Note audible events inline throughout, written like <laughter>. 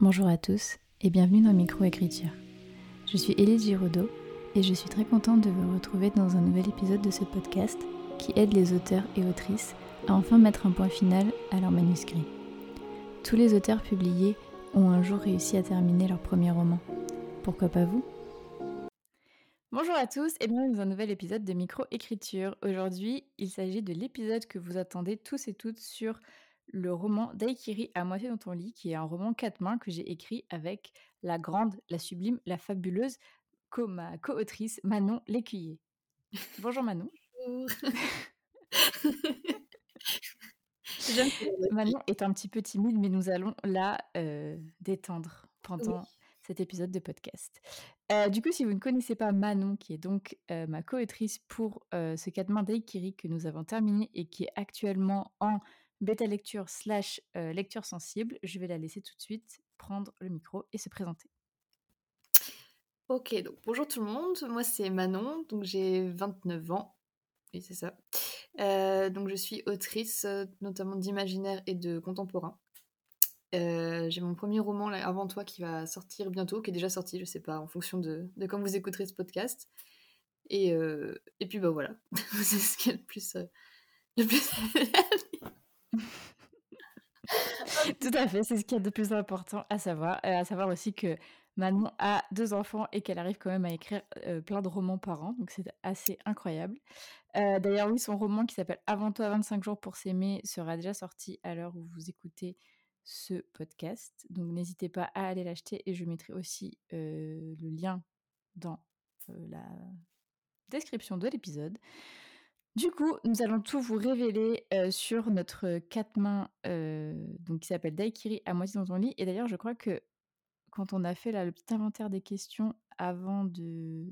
Bonjour à tous et bienvenue dans Microécriture. Je suis Élise Giraudot et je suis très contente de vous retrouver dans un nouvel épisode de ce podcast qui aide les auteurs et autrices à enfin mettre un point final à leur manuscrit. Tous les auteurs publiés ont un jour réussi à terminer leur premier roman. Pourquoi pas vous? Bonjour à tous et bienvenue dans un nouvel épisode de Microécriture. Aujourd'hui, il s'agit de l'épisode que vous attendez tous et toutes sur le roman Daikiri à moitié dans ton lit, qui est un roman quatre mains que j'ai écrit avec la grande, la sublime, la fabuleuse co ma co-autrice Manon Lécuyer. Bonjour Manon. Bonjour. <laughs> Manon est un petit peu timide, mais nous allons la euh, détendre pendant cet épisode de podcast. Euh, du coup, si vous ne connaissez pas Manon, qui est donc euh, ma co-autrice pour ce quatre mains Daikiri que nous avons terminé et qui est actuellement en bêta lecture slash lecture sensible, je vais la laisser tout de suite prendre le micro et se présenter. Ok, donc bonjour tout le monde, moi c'est Manon, donc j'ai 29 ans, oui c'est ça. donc je suis autrice notamment d'imaginaire et de contemporain. j'ai mon premier roman avant toi qui va sortir bientôt, qui est déjà sorti, je sais pas, en fonction de, de quand vous écouterez ce podcast. Et, et puis bah voilà, <laughs> c'est ce qui est le plus, le plus <laughs> <laughs> Tout à fait, c'est ce qu'il y a de plus important à savoir. Euh, à savoir aussi que Manon a deux enfants et qu'elle arrive quand même à écrire euh, plein de romans par an, donc c'est assez incroyable. Euh, d'ailleurs, oui, son roman qui s'appelle Avant toi 25 jours pour s'aimer sera déjà sorti à l'heure où vous écoutez ce podcast. Donc n'hésitez pas à aller l'acheter et je mettrai aussi le lien dans la description de l'épisode. Du coup, nous allons tout vous révéler sur notre quatre mains donc qui s'appelle Daikiri à moitié dans ton lit. Et d'ailleurs, je crois que quand on a fait là, le petit inventaire des questions avant de,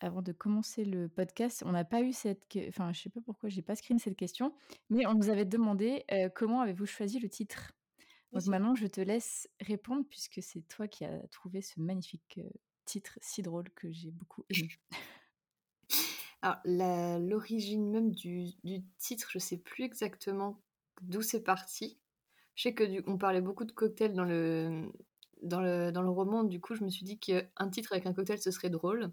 avant de commencer le podcast, on n'a pas eu cette. Enfin, je sais pas pourquoi j'ai pas screen cette question, mais on nous avait demandé comment avez-vous choisi le titre? Donc maintenant, je te laisse répondre puisque c'est toi qui as trouvé ce magnifique titre si drôle que j'ai beaucoup aimé. Alors, l'origine même du, titre, je sais plus exactement d'où c'est parti. Je sais que on parlait beaucoup de cocktails dans le, dans, le, dans le roman, du coup, je me suis dit qu'un titre avec un cocktail, ce serait drôle.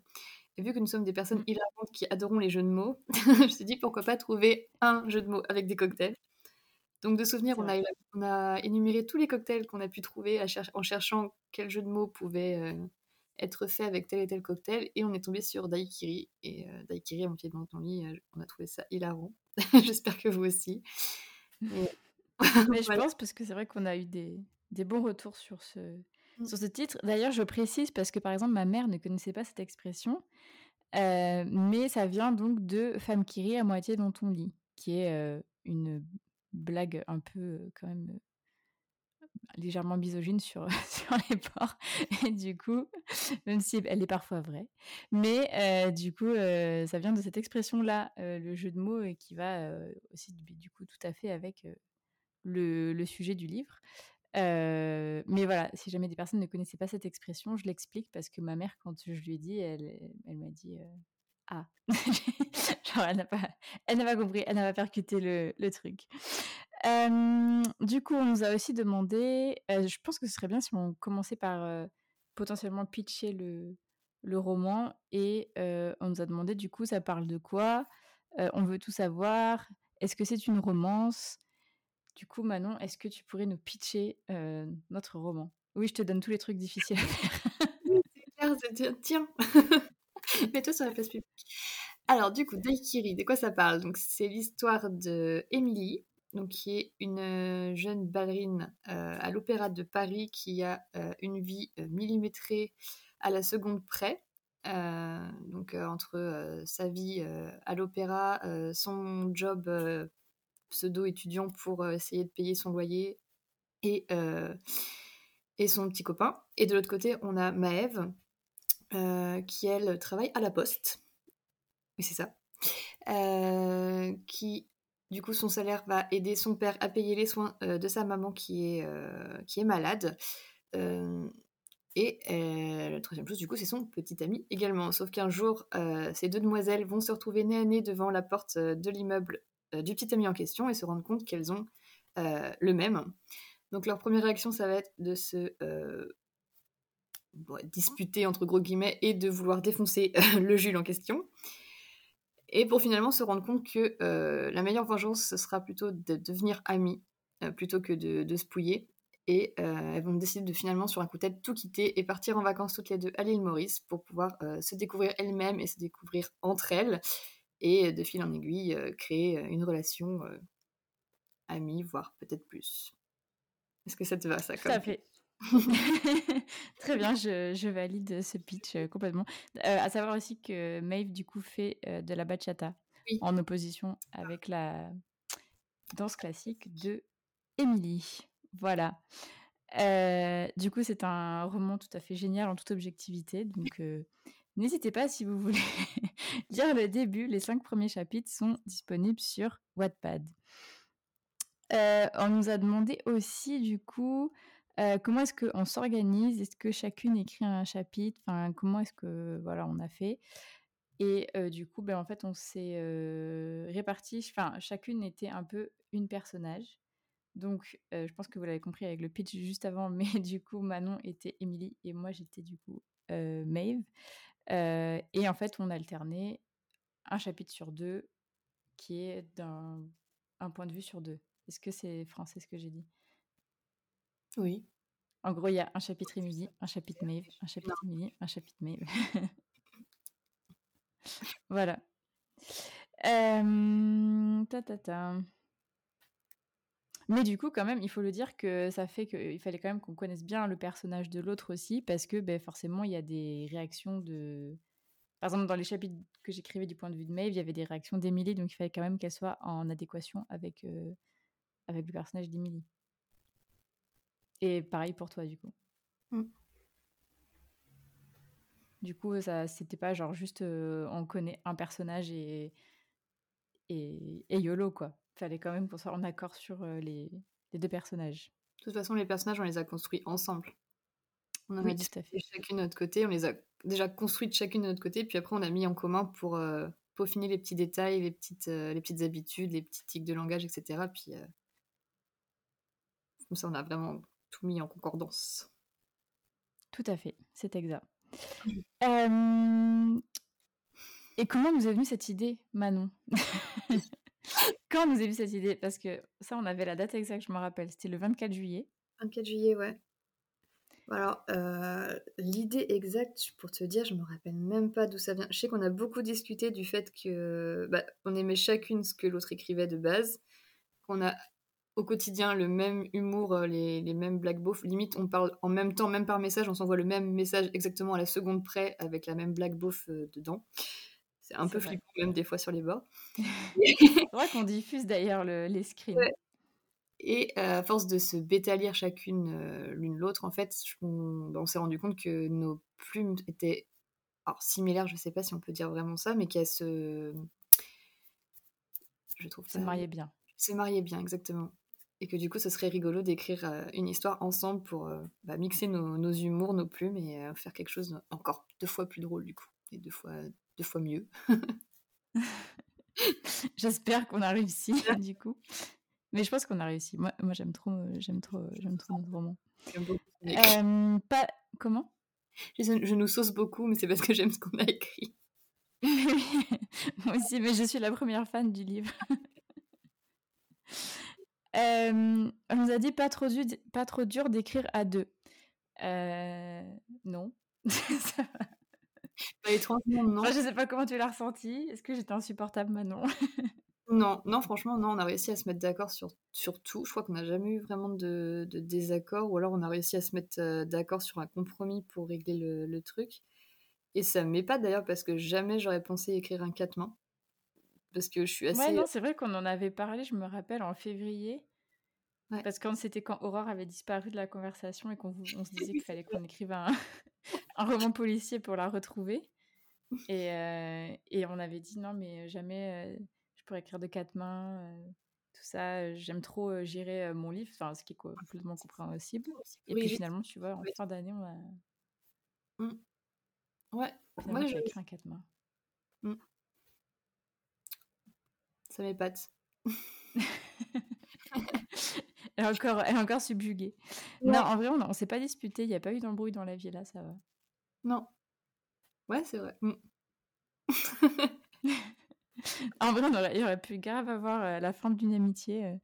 Et vu que nous sommes des personnes mmh. hilarantes qui adorons les jeux de mots, <laughs> je me suis dit pourquoi pas trouver un jeu de mots avec des cocktails. Donc, de souvenir, on a, on a énuméré tous les cocktails qu'on a pu trouver en cherchant quel jeu de mots pouvait, euh, être fait avec tel et tel cocktail et on est tombé sur Daikiri et euh, Daikiri à mon pied dans ton lit euh, on a trouvé ça hilarant. <laughs> J'espère que vous aussi. <laughs> Mais, je pense parce que c'est vrai qu'on a eu des, des, bons retours sur ce, mmh. sur ce titre. D'ailleurs je précise parce que par exemple ma mère ne connaissait pas cette expression euh, mais ça vient donc de femme qui rit à moitié dans ton lit qui est une blague un peu quand même légèrement misogyne sur, <laughs> sur les porcs. Et du coup, même si elle est parfois vraie. Mais euh, du coup, euh, ça vient de cette expression-là, euh, le jeu de mots, et qui va aussi du coup tout à fait avec le, sujet du livre. mais voilà, si jamais des personnes ne connaissaient pas cette expression, je l'explique parce que ma mère, quand je lui ai dit, elle, elle m'a dit Ah <laughs> Genre, elle n'a pas, pas compris, elle n'a pas percuté le, le truc du coup, on nous a aussi demandé, je pense que ce serait bien si on commençait par potentiellement pitcher le, roman et on nous a demandé du coup ça parle de quoi? On veut tout savoir. Est-ce que c'est une romance? Du coup, Manon, est-ce que tu pourrais nous pitcher notre roman? Oui, je te donne tous les trucs difficiles à faire. c'est clair, tiens, <laughs> mets-toi sur la place publique. Alors, du coup, Daikiri, de quoi ça parle? Donc, c'est l'histoire de Émilie, donc qui est une euh, jeune ballerine euh, à l'Opéra de Paris qui a euh, une vie millimétrée à la seconde près. donc entre sa vie à l'opéra, son job pseudo-étudiant pour essayer de payer son loyer et, son petit copain. Et de l'autre côté, on a Maëve qui, elle, travaille à la poste. Oui, c'est ça. Du coup, son salaire va aider son père à payer les soins euh, de sa maman qui est, euh, malade. Euh, et la troisième chose, du coup, c'est son petit ami également. Sauf qu'un jour, ces deux demoiselles vont se retrouver nez à nez devant la porte de l'immeuble du petit ami en question et se rendre compte qu'elles ont le même. Donc leur première réaction, ça va être de se disputer entre gros guillemets et de vouloir défoncer <laughs> le Jules en question. Et pour finalement se rendre compte que la meilleure vengeance, ce sera plutôt de devenir amis plutôt que de, de se pouiller. Et elles vont décider de finalement, sur un coup de tête, tout quitter et partir en vacances toutes les deux à l'île Maurice pour pouvoir se découvrir elles-mêmes et se découvrir entre elles. Et de fil en aiguille, créer une relation amie, voire peut-être plus. Est-ce que ça te va, ça Tout à fait. <laughs> Très bien, je, valide ce pitch complètement. à savoir aussi que Maeve, du coup, fait de la bachata en opposition avec la danse classique de Emily. Voilà. du coup, c'est un roman tout à fait génial en toute objectivité. Donc, n'hésitez pas si vous voulez <laughs> lire le début. Les cinq premiers chapitres sont disponibles sur Wattpad. on nous a demandé aussi, du coup, comment est-ce qu'on s'organise? Est-ce que chacune écrit un chapitre? Enfin, comment est-ce que voilà, on a fait? Et du coup, ben, en fait, on s'est réparti. Enfin, chacune était un peu une personnage. Donc, je pense que vous l'avez compris avec le pitch juste avant, <laughs> mais du coup, Manon était Emily et moi, j'étais du coup Maeve. et en fait, on alternait un chapitre sur deux qui est d'un un point de vue sur deux. Est-ce que c'est français ce que j'ai dit? Oui. En gros, il y a un chapitre Emily, un chapitre Maeve, un chapitre Emily, un chapitre Maeve. <laughs> voilà. ta ta ta. Mais du coup, quand même, il faut le dire que ça fait qu'il fallait quand même qu'on connaisse bien le personnage de l'autre aussi, parce que ben, forcément, il y a des réactions de. Par exemple, dans les chapitres que j'écrivais du point de vue de Maeve, il y avait des réactions d'Emily, donc il fallait quand même qu'elle soit en adéquation avec, euh, avec le personnage d'Emily. Et pareil pour toi, du coup. Mm. Du coup, ça, c'était pas genre juste euh, on connaît un personnage et, et, et YOLO, quoi fallait quand même qu'on soit en accord sur les, deux personnages. De toute façon, les personnages, on les a construits ensemble. On en a chacune de notre côté, on les a déjà construites chacune de notre côté, puis après on a mis en commun pour peaufiner les petits détails, les petites, les petites habitudes, les petits tics de langage, etc. Puis comme ça, on a vraiment tout mis en concordance. Tout à fait, c'est exact. Mmh. Et comment vous est venue cette idée, Manon? Quand nous avez vu cette idée? Parce que ça, on avait la date exacte, je me rappelle. C'était le 24 juillet. 24 juillet, ouais. Alors, euh, l'idée exacte, pour te dire, je me rappelle même pas d'où ça vient. Je sais qu'on a beaucoup discuté du fait que bah, on aimait chacune ce que l'autre écrivait de base, qu'on a au quotidien le même humour, euh, les, les mêmes black beauf. Limite, on parle en même temps, même par message, on s'envoie le même message exactement à la seconde près avec la même black beauf euh, dedans. C'est un peu flippant même des fois sur les bords. <laughs> c'est vrai qu'on diffuse d'ailleurs les screens. Et à force de se bêta-lire chacune euh, l'une l'autre, en fait, on, bah, on s'est rendu compte que nos plumes étaient alors, similaires, je ne sais pas si on peut dire vraiment ça, mais qu'elles se. Je trouve ça. Se mariaient bien. Se mariaient bien, exactement. Et que du coup, ce serait rigolo d'écrire euh, une histoire ensemble pour euh, bah, mixer nos, nos, humours, nos plumes et faire quelque chose encore deux fois plus drôle, du coup. Et deux fois deux fois mieux. <laughs> J'espère qu'on a réussi <laughs> du coup. Mais je pense qu'on a réussi. Moi, moi j'aime trop, euh, j'aime trop, euh, j'aime trop notre roman. Euh, pas comment? Je, nous sauce beaucoup, mais c'est parce que j'aime ce qu'on a écrit. <laughs> moi aussi, mais je suis la première fan du livre. On nous a dit pas trop, dur, pas trop dur d'écrire à deux. non. <laughs> non. je sais pas comment tu l'as ressenti. Est-ce que j'étais insupportable, Manon <laughs> Non, non, franchement, non, on a réussi à se mettre d'accord sur, sur tout. Je crois qu'on n'a jamais eu vraiment de, de, désaccord, ou alors on a réussi à se mettre euh, d'accord sur un compromis pour régler le, le truc. Et ça pas d'ailleurs parce que jamais j'aurais pensé écrire un quatre mains. Parce que je suis assez. Ouais, non, c'est vrai qu'on en avait parlé, je me rappelle, en février. Parce que c'était quand Aurore avait disparu de la conversation et qu'on on se disait qu'il fallait qu'on <laughs> écrive un, <laughs> un roman policier pour la retrouver. Et, euh, et, on avait dit non, mais jamais euh, je pourrais écrire de quatre mains, euh, tout ça. J'aime trop gérer mon livre, enfin, ce qui est complètement compréhensible. Et puis finalement, tu vois, en fin d'année, on a. Mmh. Ouais, moi j'ai écrit un quatre mains. Mmh. Ça m'épate. elle, est encore, elle est encore subjuguée. Non, en vrai, on, on s'est pas disputé. Il n'y a pas eu d'embrouille dans la vie là, ça va. Non. Ouais, c'est vrai. Mm. <laughs> en vrai, on aurait, il aurait pu grave avoir euh, la fin d'une amitié, euh,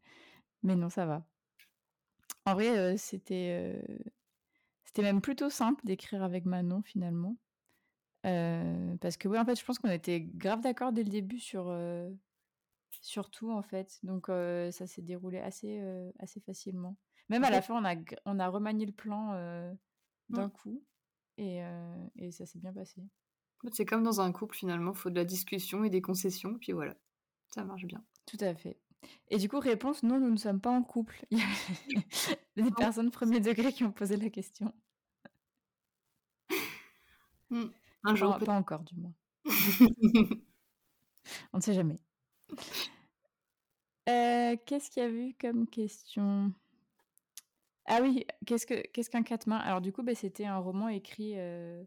mais non, ça va. En vrai, euh, c'était c'était même plutôt simple d'écrire avec Manon finalement, parce que ouais, en fait, je pense qu'on était grave d'accord dès le début sur sur tout en fait, donc ça s'est déroulé assez assez facilement. Même à la fin, on a on a remanié le plan d'un mmh. coup et, et ça s'est bien passé. C'est comme dans un couple finalement, il faut de la discussion et des concessions, puis voilà, ça marche bien. Tout à fait. Et du coup, réponse, non, nous ne sommes pas en couple. Il y a des personnes premier degré qui ont posé la question. Hmm. Un jour. pas encore, du moins. <laughs> On ne sait jamais. Euh, qu'est-ce qu'il y a vu comme question? Ah oui, qu'est-ce que qu'est-ce qu'un quatre mains? Alors du coup, bah, c'était un roman écrit euh,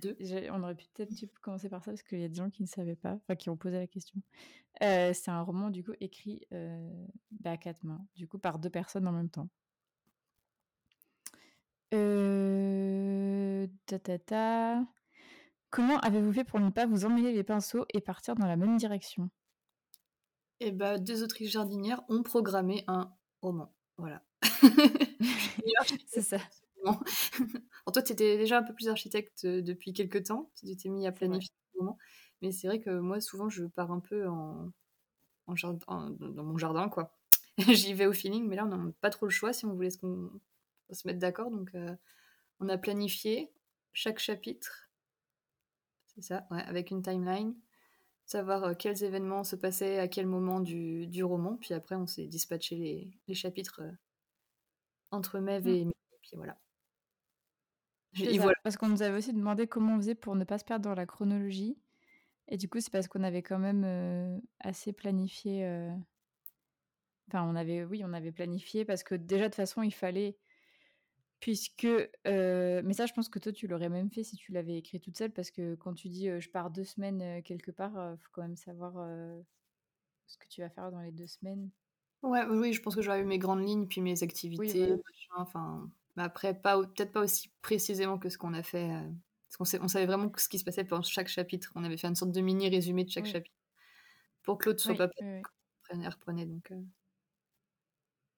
deux. On aurait pu peut-être commencer par ça parce qu'il y a des gens qui ne savaient pas, enfin qui ont posé la question. Euh, c'est un roman du coup écrit bah, à quatre mains, du coup par deux personnes en même temps. Euh, ta, ta, ta. Comment avez-vous fait pour ne pas vous emmêler les pinceaux et partir dans la même direction? Eh bah, deux autrices jardinières ont programmé un roman. Voilà. <laughs> c'est ça. Alors <laughs> toi, tu étais déjà un peu plus architecte euh, depuis quelques temps, tu t'es mis à planifier ce moment. Mais c'est vrai que moi, souvent, je pars un peu en, en jardin, dans mon jardin, quoi. <laughs> J'y vais au feeling, mais là, on n'a pas trop le choix si on voulait se mettre d'accord. Donc, euh, on a planifié chaque chapitre, c'est ça, ouais, avec une timeline, savoir euh, quels événements se passaient à quel moment du, du roman. Puis après, on s'est dispatché les, les chapitres entre Mev et mmh. puis voilà. Parce qu'on nous avait aussi demandé comment on faisait pour ne pas se perdre dans la chronologie. Et du coup, c'est parce qu'on avait quand même euh, assez planifié. Euh, enfin, on avait, oui, on avait planifié parce que déjà, de toute façon, il fallait. Puisque. Euh, mais ça, je pense que toi, tu l'aurais même fait si tu l'avais écrit toute seule. Parce que quand tu dis je pars deux semaines quelque part, il faut quand même savoir ce que tu vas faire dans les deux semaines. Ouais, oui, je pense que j'aurais eu mes grandes lignes, puis mes activités, enfin. Mais après, pas, peut-être pas aussi précisément que ce qu'on a fait. Euh, parce qu'on on savait vraiment ce qui se passait pendant chaque chapitre. On avait fait une sorte de mini résumé de chaque chapitre. Pour que l'autre soit pas oui, reprenait. Donc, euh.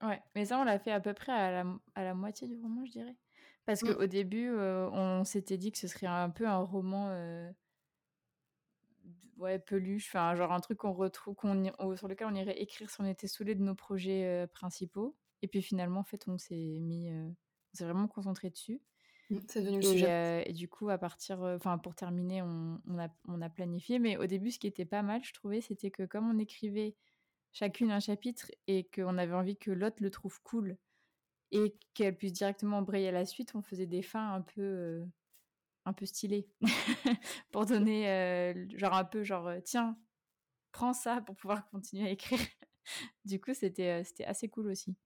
Ouais, mais ça, on l'a fait à peu près à la, à la moitié du roman, je dirais. Parce mmh. qu'au début, euh, on s'était dit que ce serait un peu un roman ouais, peluche, enfin, genre un truc qu'on retrouve, qu'on, sur lequel on irait écrire si on était saoulé de nos projets principaux. Et puis finalement, en fait, on s'est mis on s'est vraiment concentré dessus. Mmh, c'est devenu le et, sujet. Et du coup, à partir, enfin, pour terminer, on, on, a, on a planifié. Mais au début, ce qui était pas mal, je trouvais, c'était que comme on écrivait chacune un chapitre et qu'on avait envie que l'autre le trouve cool et qu'elle puisse directement embrayer à la suite, on faisait des fins un peu, euh, un peu stylées <laughs> pour donner, genre un peu, genre, tiens, prends ça pour pouvoir continuer à écrire. <laughs> du coup, c'était, c'était assez cool aussi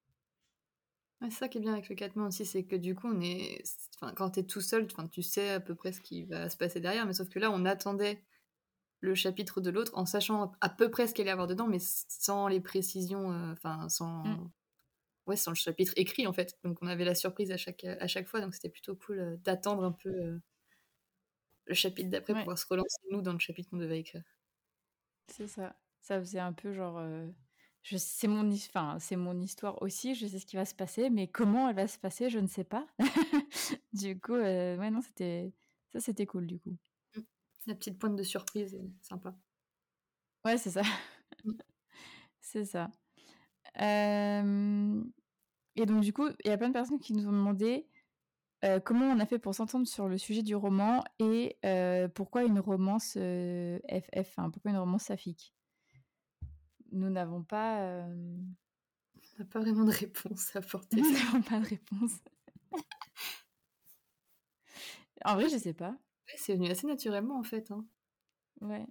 c'est ça qui est bien avec le 4 mains aussi, c'est que du coup, on est, enfin, quand tu es tout seul, tu sais à peu près ce qui va se passer derrière, mais sauf que là, on attendait le chapitre de l'autre en sachant à peu près ce qu'il allait y avoir dedans, mais sans les précisions, euh, enfin, sans... Mmh. Ouais, sans le chapitre écrit en fait. Donc on avait la surprise à chaque, à chaque fois, donc c'était plutôt cool euh, d'attendre un peu euh, le chapitre d'après pour pouvoir se relancer nous dans le chapitre qu'on devait écrire. C'est ça. Ça faisait un peu genre c'est mon, enfin, c'est mon histoire aussi, je sais ce qui va se passer, mais comment elle va se passer, je ne sais pas. <laughs> du coup, ouais, non, c'était, ça, c'était cool, du coup. La petite pointe de surprise est sympa. Ouais, c'est ça. Mmh. <laughs> c'est ça. Euh, et donc, du coup, il y a plein de personnes qui nous ont demandé euh, comment on a fait pour s'entendre sur le sujet du roman et pourquoi une romance FF, pourquoi une romance saphique nous n'avons pas. Euh... On n'a pas vraiment de réponse à apporter. Nous n'avons pas de réponse. <laughs> en vrai, je sais pas. C'est venu assez naturellement en fait. Hein. Ouais.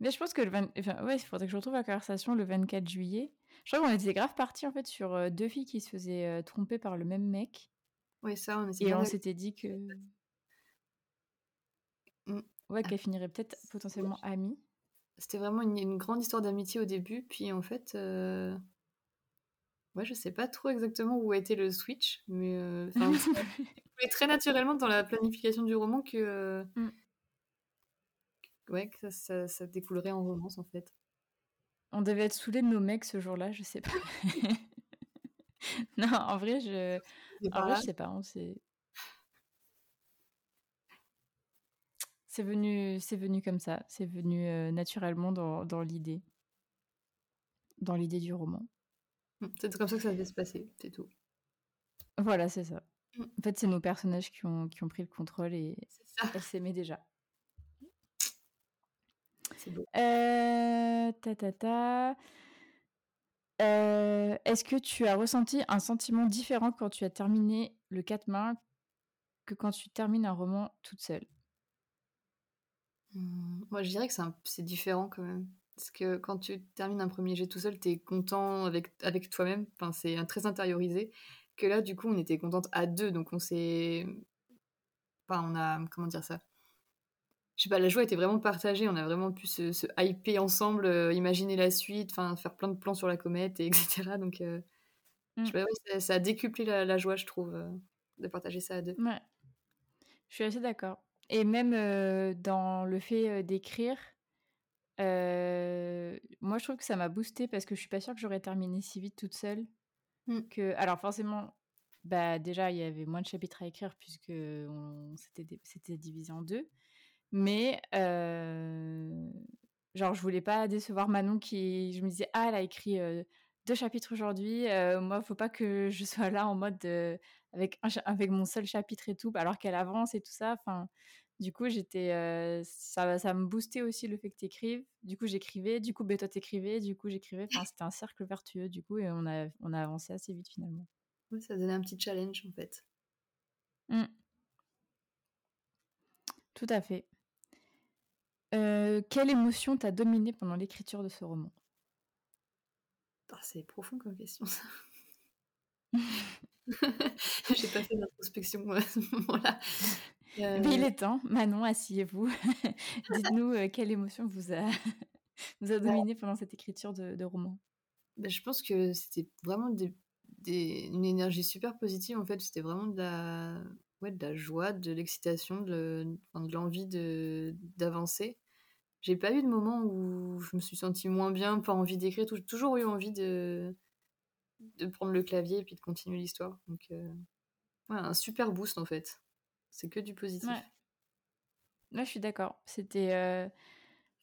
Mais je pense que le 20... enfin, ouais, il faudrait que je retrouve la conversation le 24 juillet. Je crois qu'on était grave parti en fait sur euh, deux filles qui se faisaient euh, tromper par le même mec. Oui, ça, on Et on s'était dit que. Mmh. Ouais, qu'elle finirait peut-être potentiellement amie. C'était vraiment une, grande histoire d'amitié au début, puis en fait, euh, Ouais, je sais pas trop exactement où a été le switch, mais euh, <laughs> très naturellement dans la planification du roman que, euh, mmh. ouais, que ça, ça, découlerait en romance en fait. On devait être saoulés de nos mecs ce jour-là, je sais pas. <laughs> non, en vrai, je, en vrai, je sais pas. On s'est, c'est venu, c'est venu comme ça. C'est venu euh, naturellement dans, dans l'idée, dans l'idée du roman. Mmh, c'est comme ça que ça devait se passer, c'est tout. Voilà, c'est ça. Mmh. En fait, c'est nos personnages qui ont, qui ont pris le contrôle et elles s'aimaient déjà. C'est beau. Euh, ta, ta, ta. Euh, est-ce que tu as ressenti un sentiment différent quand tu as terminé le 4 mains que quand tu termines un roman toute seule? Mmh, Moi, je dirais que c'est différent quand même. Parce que quand tu termines un premier jet tout seul, tu es content avec, avec toi-même. Enfin, c'est très intériorisé. Que là, du coup, on était contente à deux. Donc, on s'est. Enfin, on a. Comment dire ça? Je sais pas, la joie était vraiment partagée. On a vraiment pu se, se hyper ensemble, euh, imaginer la suite, enfin, faire plein de plans sur la comète, et <laughs> etc. Donc, euh, je sais mm. pas, ça, a décuplé la, joie, je trouve, euh, de partager ça à deux. Ouais. Je suis assez d'accord. Et même dans le fait d'écrire, moi, je trouve que ça m'a boosté parce que je suis pas sûre que j'aurais terminé si vite toute seule. Mmh. Que... Alors, forcément, bah, déjà, il y avait moins de chapitres à écrire puisque on... c'était divisé en deux. Mais, genre, je voulais pas décevoir Manon qui. Je me disais, ah, elle a écrit deux chapitres aujourd'hui. moi, faut pas que je <laughs> sois là en mode avec, avec mon seul chapitre et tout, alors qu'elle avance et tout ça. Enfin, du coup, j'étais, euh, ça, ça me boostait aussi le fait que tu écrives. Du coup, j'écrivais. Du coup, ben, toi, t'écrivais. Du coup, j'écrivais. Enfin, c'était un cercle vertueux, du coup, et on a, on a avancé assez vite finalement. Oui, ça donnait un petit challenge en fait. Mmh. Tout à fait. Euh, quelle émotion t'a dominé pendant l'écriture de ce roman? Ah, C'est profond comme question, ça. <laughs> <laughs> J'ai pas fait d'introspection à ce moment-là. Euh, Mais il est temps. Manon, asseyez-vous. <laughs> Dites-nous euh, quelle émotion vous a, <laughs> vous a dominé pendant cette écriture de, roman. Bah, je pense que c'était vraiment des, une énergie super positive. En fait, c'était vraiment de la, ouais, de la joie, de l'excitation, de, de l'envie d'avancer. J'ai pas eu de moment où je me suis sentie moins bien, pas envie d'écrire. J'ai toujours eu envie de, de prendre le clavier et puis de continuer l'histoire. Donc, euh, ouais, un super boost en fait. C'est que du positif. Ouais. je suis d'accord. C'était. Euh,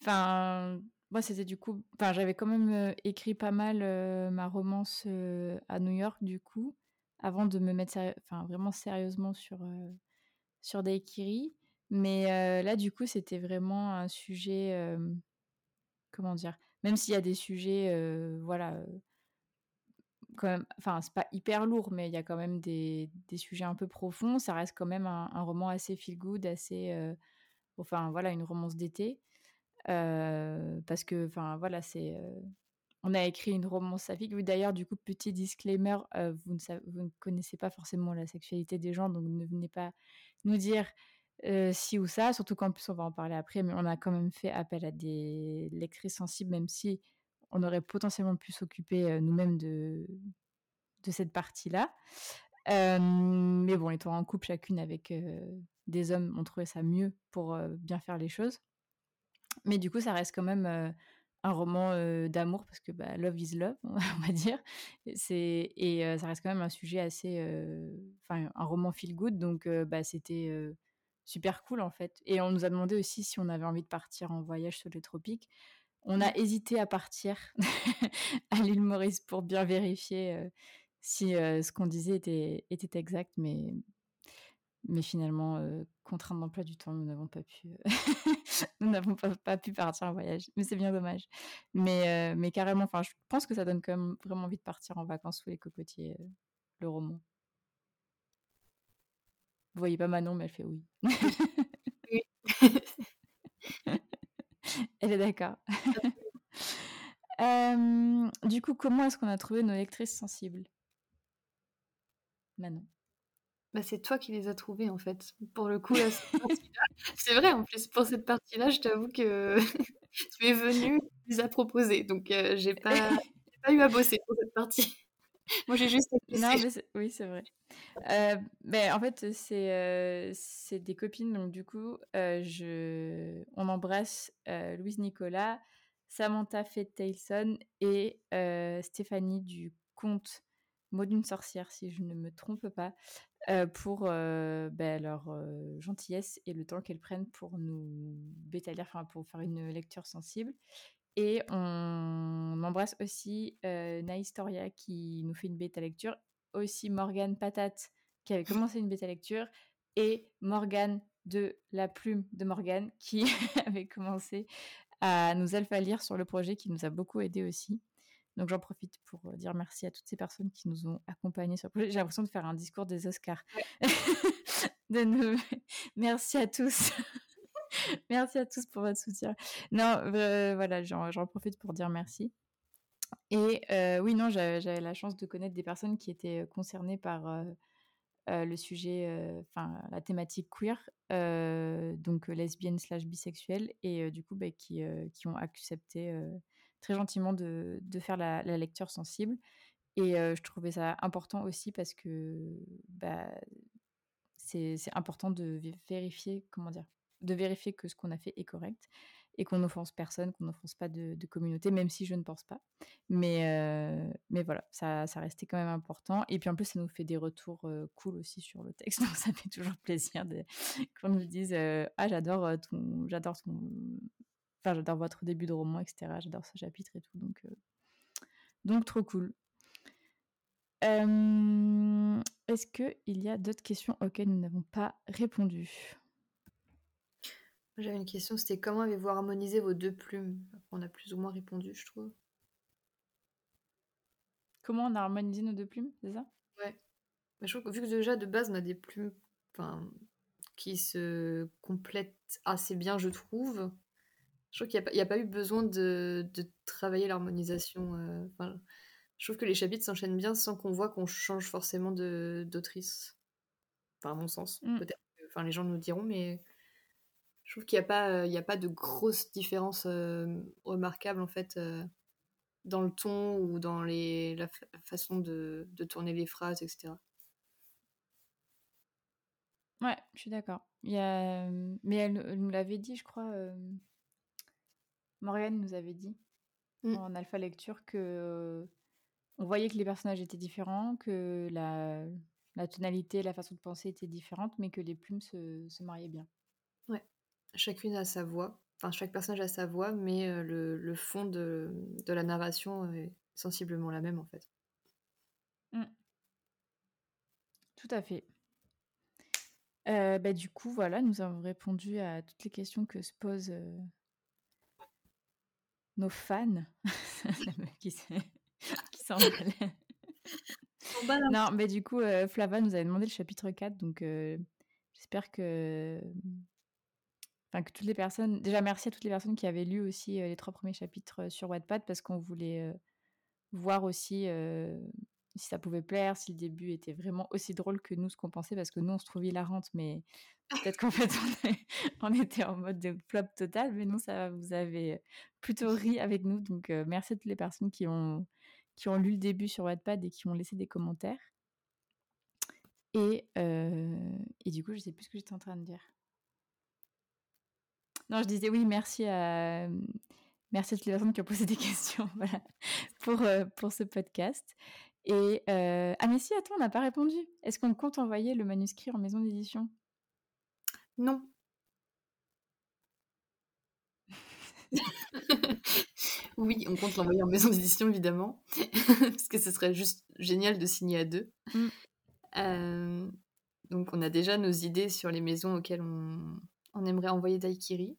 enfin, moi, c'était du coup. Enfin, j'avais quand même euh, écrit pas mal euh, ma romance à New York, du coup, avant de me mettre vraiment sérieusement sur, sur Daikiri. Mais là, du coup, c'était vraiment un sujet. comment dire Même s'il y a des sujets, voilà quand même, enfin, c'est pas hyper lourd, mais il y a quand même des, des, sujets un peu profonds. Ça reste quand même un, roman assez feel good, assez, euh, enfin voilà, une romance d'été, euh, parce que, enfin voilà, c'est, euh, on a écrit une romance sapphique. D'ailleurs, du coup, petit disclaimer, vous ne, vous, ne connaissez pas forcément la sexualité des gens, donc ne venez pas nous dire si ou ça, surtout qu'en plus on va en parler après, mais on a quand même fait appel à des lectrices sensibles, même si on aurait potentiellement pu s'occuper nous-mêmes de, cette partie-là. mais bon, étant en couple chacune avec des hommes, on trouvait ça mieux pour bien faire les choses. Mais du coup, ça reste quand même un roman d'amour parce que bah, love is love, <laughs> on va dire. Et ça reste quand même un sujet assez, enfin, un roman feel good. Donc, bah, c'était super cool en fait. Et on nous a demandé aussi si on avait envie de partir en voyage sur les tropiques. On a hésité à partir <laughs> à l'île Maurice pour bien vérifier si ce qu'on disait était, était exact, mais, mais finalement, contraint d'emploi du temps, nous n'avons pas pu, <laughs> nous n'avons pas, pu partir en voyage. Mais c'est bien dommage. Mais, mais carrément, enfin, je pense que ça donne quand même vraiment envie de partir en vacances sous les cocotiers, le roman. Vous voyez pas Manon, mais elle fait oui. oui. <laughs> Elle est d'accord. <laughs> du coup, comment est-ce qu'on a trouvé nos lectrices sensibles? Manon. Bah, c'est toi qui les as trouvées en fait. Pour le coup, <laughs> c'est vrai en plus. Pour cette partie-là, je t'avoue que <laughs> tu es venue, tu les as proposées. Donc, j'ai pas, pas eu à bosser pour cette partie. <laughs> Moi, j'ai juste Non, mais oui, c'est vrai. Euh, ben, en fait, c'est euh, c'est des copines, donc du coup, euh, je... on embrasse Louise Nicolas, Samantha Fett-Tailson et Stéphanie du conte Mot d'une sorcière, si je ne me trompe pas, pour ben, leur gentillesse et le temps qu'elles prennent pour nous bêta enfin pour faire une lecture sensible. Et on embrasse aussi euh, qui nous fait une bêta lecture, aussi Morgane Patate qui avait commencé une bêta lecture, et Morgane de la plume de Morgane qui <laughs> avait commencé à nous alpha lire sur le projet, qui nous a beaucoup aidé aussi. Donc j'en profite pour dire merci à toutes ces personnes qui nous ont accompagnés sur le projet. J'ai l'impression de faire un discours des Oscars. <laughs> de nous... Merci à tous. <laughs> merci à tous pour votre soutien. Non, voilà, j'en profite pour dire merci. Et euh, oui, non, j'avais la chance de connaître des personnes qui étaient concernées par euh, euh, le sujet, enfin la thématique queer, donc lesbienne slash bisexuelle, et du coup, bah, qui, ont accepté très gentiment de, de faire la, la, lecture sensible. Et je trouvais ça important aussi parce que bah, c'est important de vérifier, comment dire, de vérifier que ce qu'on a fait est correct et qu'on n'offense personne, qu'on n'offense pas de, communauté, même si je ne pense pas. Mais, euh, mais voilà, ça, ça restait quand même important. Et puis en plus, ça nous fait des retours euh, cool aussi sur le texte, <laughs> donc ça fait toujours plaisir qu'on nous dise euh, Ah, j'adore ton. J'adore ton. Enfin, j'adore votre début de roman, etc. J'adore ce chapitre et tout. Donc, donc trop cool. Est-ce qu'il y a d'autres questions auxquelles nous n'avons pas répondu? J'avais une question, c'était comment avez-vous harmonisé vos deux plumes? On a plus ou moins répondu, je trouve. Comment on a harmonisé nos deux plumes, c'est ça? Ouais. Mais je trouve que vu que déjà de base on a des plumes qui se complètent assez bien, je trouve. Je trouve qu'il n'y a, pas eu besoin de, travailler l'harmonisation. Euh, je trouve que les chapitres s'enchaînent bien sans qu'on voit qu'on change forcément d'autrice. Enfin, à mon sens. Mmh. Peut-être. Enfin, les gens nous diront, mais je trouve qu'il n'y a, pas, il a pas de grosses différences remarquables en fait dans le ton ou dans les, la, façon de, de, tourner les phrases, etc. Ouais, je suis d'accord. Il a... Mais elle, nous l'avait dit, je crois. Morgane nous avait dit mmh. en alpha lecture que on voyait que les personnages étaient différents, que la, la tonalité, la façon de penser était différente, mais que les plumes se, se mariaient bien. Chacune a sa voix, enfin chaque personnage a sa voix, mais euh, le, fond de, la narration est sensiblement la même en fait. Mmh. Tout à fait. Euh, bah, du coup, voilà, nous avons répondu à toutes les questions que se posent euh, nos fans. <laughs> qui <laughs> non, mais du coup, Flava nous avait demandé le chapitre 4, donc j'espère que que toutes les personnes. Déjà, merci à toutes les personnes qui avaient lu aussi les trois premiers chapitres sur Wattpad parce qu'on voulait voir aussi si ça pouvait plaire, si le début était vraiment aussi drôle que nous ce qu'on pensait parce que nous on se trouvait hilarante, mais peut-être qu'en fait <laughs> on, était en mode de flop total, mais non, ça vous avez plutôt ri avec nous. Donc merci à toutes les personnes qui ont, qui ont lu le début sur Wattpad et qui ont laissé des commentaires. Et, et du coup, je sais plus ce que j'étais en train de dire. Non, je disais oui, merci à, merci à toutes les personnes qui ont posé des <laughs> questions voilà, pour, euh, pour ce podcast. Et euh... ah mais si, attends, on n'a pas répondu. Est-ce qu'on compte envoyer le manuscrit en maison d'édition? Non. <laughs> oui, on compte l'envoyer en maison d'édition évidemment, <laughs> parce que ce serait juste génial de signer à deux. Mm. Euh, donc on a déjà nos idées sur les maisons auxquelles on, on aimerait envoyer Daikiri.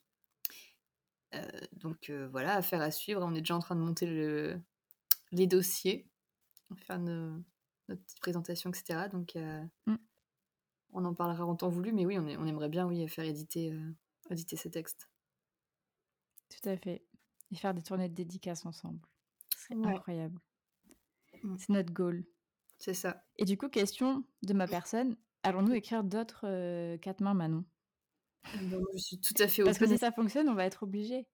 Euh, donc euh, voilà, affaire à suivre. On est déjà en train de monter le, les dossiers, faire notre petite présentation, etc. Donc euh, mm. on en parlera en temps voulu, mais oui, on, on aimerait bien oui, faire éditer, éditer ces textes. Tout à fait. Et faire des tournées de dédicaces ensemble. C'est incroyable. Mm. C'est notre goal. C'est ça. Et du coup, question de ma personne, allons-nous écrire d'autres quatre mains Manon? Je suis tout à fait Parce que si ça fonctionne, on va être obligé.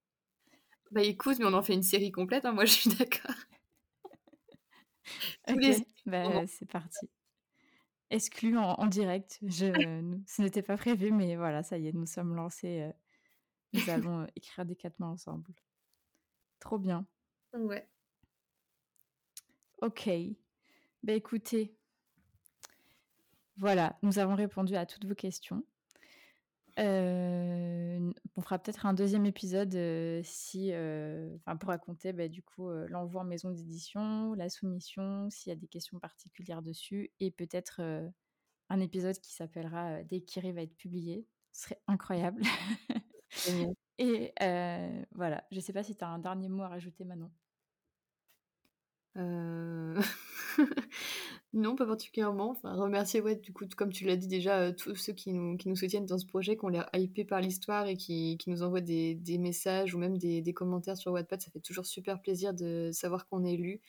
Bah écoute, mais on en fait une série complète, hein, moi je suis d'accord. <laughs> ok, bah, c'est parti. Exclu en, direct. Je, ce n'était pas prévu, mais voilà, ça y est, nous sommes lancés. Euh, nous <laughs> allons euh, écrire des quatre mains ensemble. Trop bien. Ouais. Ok. Bah écoutez, voilà, nous avons répondu à toutes vos questions. Euh, on fera peut-être un deuxième épisode euh, si, euh, pour raconter bah, du coup l'envoi en maison d'édition, la soumission, s'il y a des questions particulières dessus, et peut-être un épisode qui s'appellera Dès qu'il va être publié. Ce serait incroyable. <laughs> et voilà, je ne sais pas si tu as un dernier mot à rajouter Manon. <laughs> Non, pas particulièrement. Remercier, ouais, du coup, comme tu l'as dit déjà, euh, tous ceux qui nous, soutiennent dans ce projet, qui ont l'air hypés par l'histoire et qui, nous envoient des, messages ou même des, des commentaires sur Wattpad. Ça fait toujours super plaisir de savoir qu'on est lu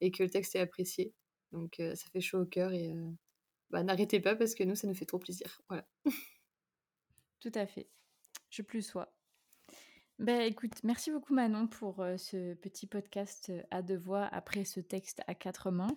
et que le texte est apprécié. Donc, euh, ça fait chaud au cœur et euh, bah, n'arrêtez pas parce que nous, ça nous fait trop plaisir. Voilà. <laughs> Tout à fait. Je plus sois. Ben, écoute, merci beaucoup Manon pour ce petit podcast à deux voix après ce texte à quatre mains.